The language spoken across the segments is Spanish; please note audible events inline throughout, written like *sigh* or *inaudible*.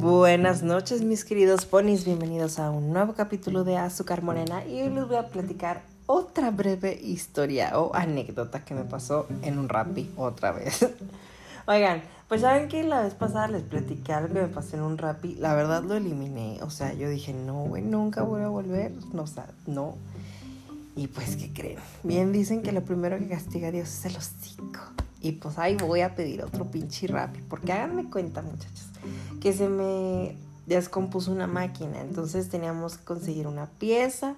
Buenas noches mis queridos ponis, bienvenidos a un nuevo capítulo de Azúcar Morena y hoy les voy a platicar otra breve historia o anécdota que me pasó en un rapi otra vez. *laughs* Oigan, pues saben que la vez pasada les platicé algo que me pasó en un rapi, la verdad lo eliminé, o sea, yo dije, no, güey, nunca voy a volver, no, o sea, no. Y pues, ¿qué creen? Bien dicen que lo primero que castiga a Dios es el hocico. Y pues ahí voy a pedir otro pinche rapi, porque háganme cuenta muchachos, que se me descompuso una máquina, entonces teníamos que conseguir una pieza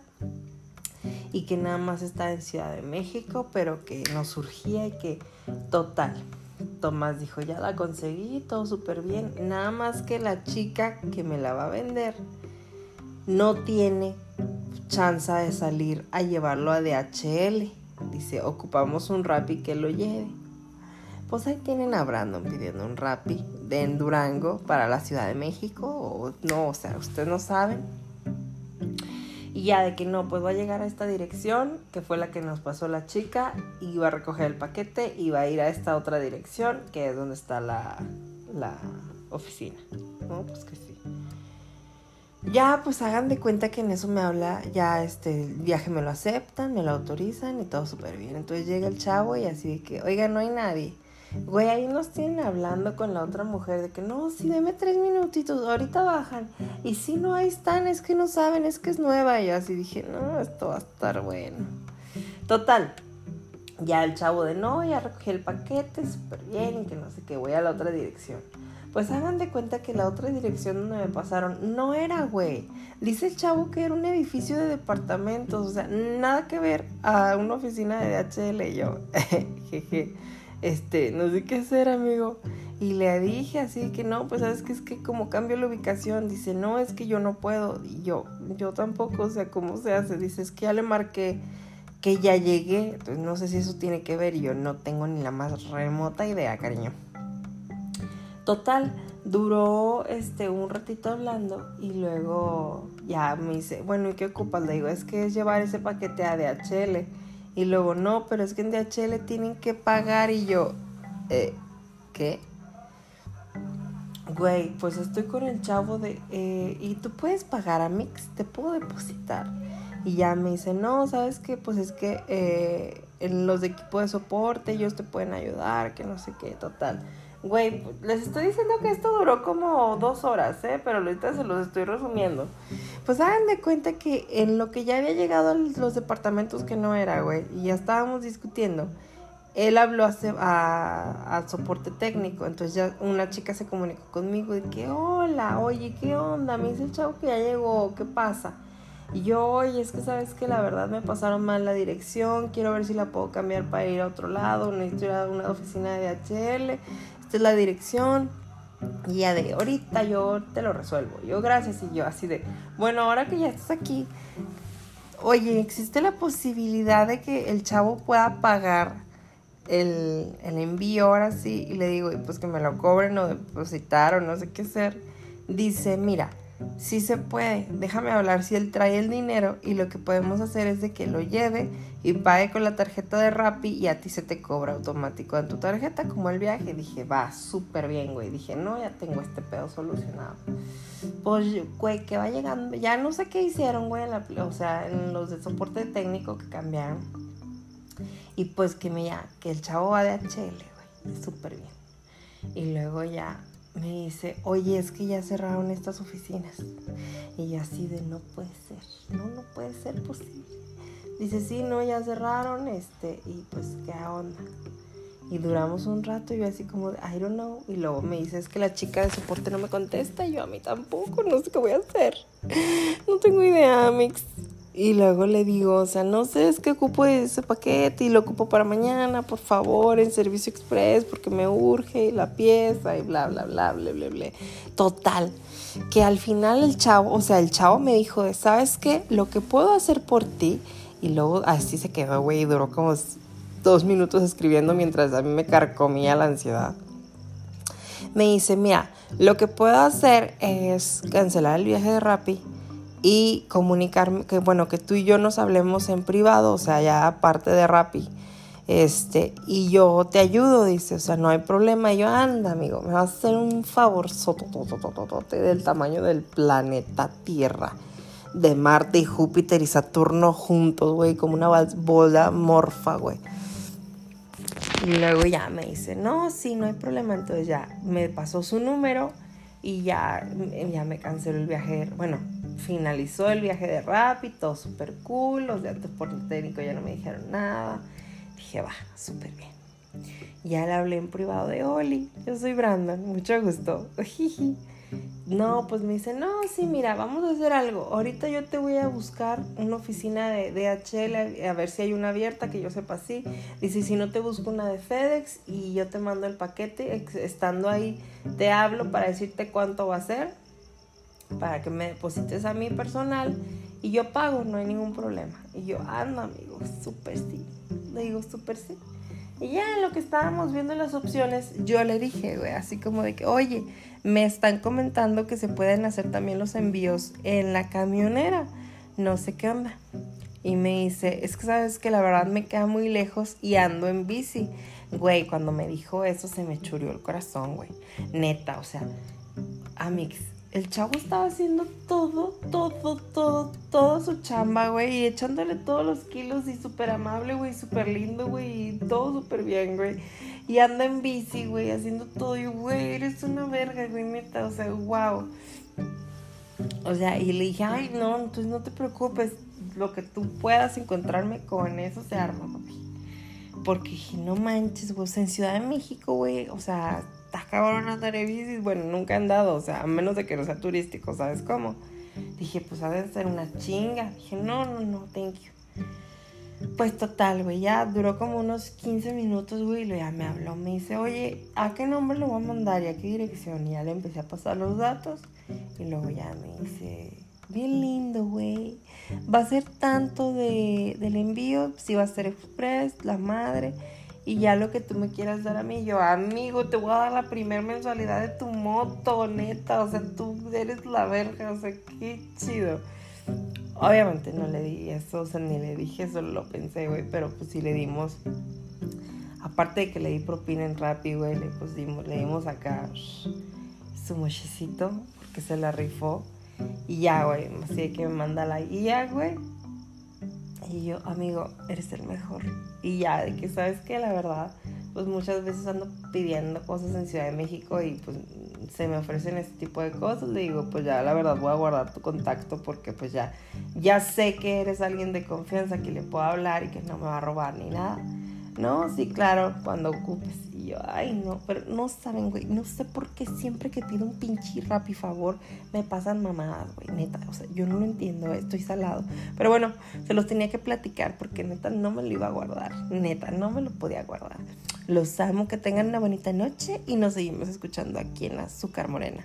y que nada más está en Ciudad de México, pero que nos surgía y que total. Tomás dijo, ya la conseguí, todo súper bien, nada más que la chica que me la va a vender no tiene chance de salir a llevarlo a DHL. Dice, ocupamos un Rappi que lo lleve. Pues ahí tienen a Brandon pidiendo un Rappi de Durango para la Ciudad de México. O no, o sea, ustedes no saben. Y ya de que no, pues va a llegar a esta dirección, que fue la que nos pasó la chica, y va a recoger el paquete y va a ir a esta otra dirección, que es donde está la, la oficina. No, pues que sí. Ya, pues hagan de cuenta que en eso me habla, ya este viaje me lo aceptan, me lo autorizan y todo súper bien. Entonces llega el chavo y así de que, oiga, no hay nadie. Güey, ahí nos tienen hablando con la otra mujer de que no, sí, deme tres minutitos, ahorita bajan. Y si no, ahí están, es que no saben, es que es nueva. Y así dije, no, esto va a estar bueno. Total, ya el chavo de no, ya recogí el paquete, súper bien, y que no sé qué, voy a la otra dirección. Pues hagan de cuenta que la otra dirección donde me pasaron no era, güey. Dice el chavo que era un edificio de departamentos, o sea, nada que ver a una oficina de DHL. Y yo, *laughs* jeje este, no sé qué hacer, amigo. Y le dije así que no, pues sabes que es que como cambio la ubicación, dice, no, es que yo no puedo. Y yo, yo tampoco, o sea, ¿cómo se hace? Dice, es que ya le marqué que ya llegué. Entonces no sé si eso tiene que ver y yo no tengo ni la más remota idea, cariño. Total, duró este un ratito hablando y luego ya me dice, bueno, ¿y qué ocupas? Le digo, es que es llevar ese paquete a DHL. Y luego, no, pero es que en DHL tienen que pagar y yo, eh, ¿qué? Güey, pues estoy con el chavo de, eh, ¿y tú puedes pagar a Mix? ¿Te puedo depositar? Y ya me dice, no, ¿sabes qué? Pues es que eh, en los de equipo de soporte ellos te pueden ayudar, que no sé qué, total. Güey, les estoy diciendo que esto duró como dos horas, ¿eh? Pero ahorita se los estoy resumiendo. Pues hagan de cuenta que en lo que ya había llegado a los departamentos que no era, güey, y ya estábamos discutiendo, él habló a, al soporte técnico. Entonces ya una chica se comunicó conmigo de que, hola, oye, ¿qué onda? Me dice el chavo que ya llegó, ¿qué pasa? Y yo, oye, es que sabes que la verdad me pasaron mal la dirección, quiero ver si la puedo cambiar para ir a otro lado, necesito ir a una oficina de HL esta es la dirección. Y ya de ahorita yo te lo resuelvo. Yo gracias y yo así de, bueno, ahora que ya estás aquí, oye, existe la posibilidad de que el chavo pueda pagar el, el envío ahora sí. Y le digo, pues que me lo cobren o depositar o no sé qué hacer. Dice, mira, sí se puede, déjame hablar si él trae el dinero y lo que podemos hacer es de que lo lleve y pague con la tarjeta de Rappi y a ti se te cobra automático en tu tarjeta como el viaje. Dije, va, súper bien, güey. Dije, no, ya tengo este pedo solucionado. Pues, güey, que va llegando, ya no sé qué hicieron, güey, o sea, en los de soporte técnico que cambiaron. Y pues que me ya, que el chavo va de HL, güey, súper bien. Y luego ya me dice, oye, es que ya cerraron estas oficinas. Y así de, no puede ser, no, no puede ser posible. Dice, sí, no, ya cerraron, este, y pues, ¿qué onda? Y duramos un rato y yo así como, I don't know. Y luego me dice, es que la chica de soporte no me contesta. Y yo a mí tampoco, no sé qué voy a hacer. *laughs* No tengo idea, Mix. Y luego le digo, o sea, no sé, es que ocupo ese paquete y lo ocupo para mañana, por favor, en servicio express, porque me urge la pieza y bla, bla, bla, bla, bla, bla. Total, que al final el chavo, o sea, el chavo me dijo, ¿sabes qué? Lo que puedo hacer por ti, y luego así se quedó, güey, y duró como dos minutos escribiendo mientras a mí me carcomía la ansiedad. Me dice, mira, lo que puedo hacer es cancelar el viaje de Rappi y comunicarme, que bueno, que tú y yo nos hablemos en privado, o sea, ya aparte de Rappi. Este, y yo te ayudo, dice, o sea, no hay problema. Y yo, anda, amigo, me vas a hacer un favor del tamaño del planeta Tierra, de Marte y Júpiter y Saturno juntos, güey, como una bola morfa, güey. Y luego ya me dice, no, sí, no hay problema. Entonces ya me pasó su número y ya, ya me canceló el viaje. Bueno, finalizó el viaje de Rappi, todo súper cool. Los datos por técnico ya no me dijeron nada dije, va, súper bien. Ya le hablé en privado de Oli, yo soy Brandon, mucho gusto. *laughs* No, pues me dice, no, sí, mira, vamos a hacer algo. Ahorita yo te voy a buscar una oficina de DHL a ver si hay una abierta que yo sepa así. Dice, si no te busco una de FedEx y yo te mando el paquete, estando ahí te hablo para decirte cuánto va a ser, para que me deposites a mi personal y yo pago, no hay ningún problema. Y yo, anda, amigo, súper sí. Le digo, súper sí. Y ya en lo que estábamos viendo las opciones, yo le dije, güey, así como de que, oye, me están comentando que se pueden hacer también los envíos en la camionera. No sé qué onda. Y me dice, es que sabes que la verdad me queda muy lejos y ando en bici. Güey, cuando me dijo eso se me churió el corazón, güey. Neta, o sea, Amix, el chavo estaba haciendo todo, todo, todo, todo su chamba, güey, y echándole todos los kilos y súper amable, güey, súper lindo, güey, y todo súper bien, güey. Y anda en bici, güey, haciendo todo, y güey, eres una verga, güey, neta, o sea, wow. O sea, y le dije, ay, no, entonces no te preocupes, lo que tú puedas encontrarme con eso se arma, papi. Porque no manches, güey, o sea, en Ciudad de México, güey, o sea, está cabrón andar en bici. Bueno, nunca he andado, o sea, a menos de que no sea turístico, ¿sabes cómo? Dije, pues ha de ser una chinga. Dije, no, no, no, thank you. Pues total, güey, ya duró como unos 15 minutos, güey, y ya me habló, me dice, oye, ¿a qué nombre lo voy a mandar y a qué dirección? Y ya le empecé a pasar los datos y luego ya me dice, bien lindo, güey, va a ser tanto de, del envío, si va a ser express, la madre, y ya lo que tú me quieras dar a mí, yo, amigo, te voy a dar la primera mensualidad de tu moto, neta, o sea, tú eres la verga, o sea, qué chido. Obviamente no le di eso, o sea, ni le dije, solo lo pensé, güey, pero pues sí le dimos, aparte de que le di propina en Rappi, güey, le, pues dimos, le dimos acá su mochecito, porque se la rifó, y ya, güey, así que me manda la guía, güey, y yo, amigo, eres el mejor. Y ya, de que sabes que la verdad, pues muchas veces ando pidiendo cosas en Ciudad de México y pues se me ofrecen este tipo de cosas. Le digo, pues ya la verdad voy a guardar tu contacto porque pues ya, ya sé que eres alguien de confianza que le puedo hablar y que no me va a robar ni nada. No, sí, claro, cuando ocupes. Yo, ay, no, pero no saben, güey, no sé por qué siempre que pido un pinche y favor me pasan mamadas, güey, neta. O sea, yo no lo entiendo, estoy salado. Pero bueno, se los tenía que platicar porque neta no me lo iba a guardar. Neta, no me lo podía guardar. Los amo, que tengan una bonita noche y nos seguimos escuchando aquí en Azúcar Morena.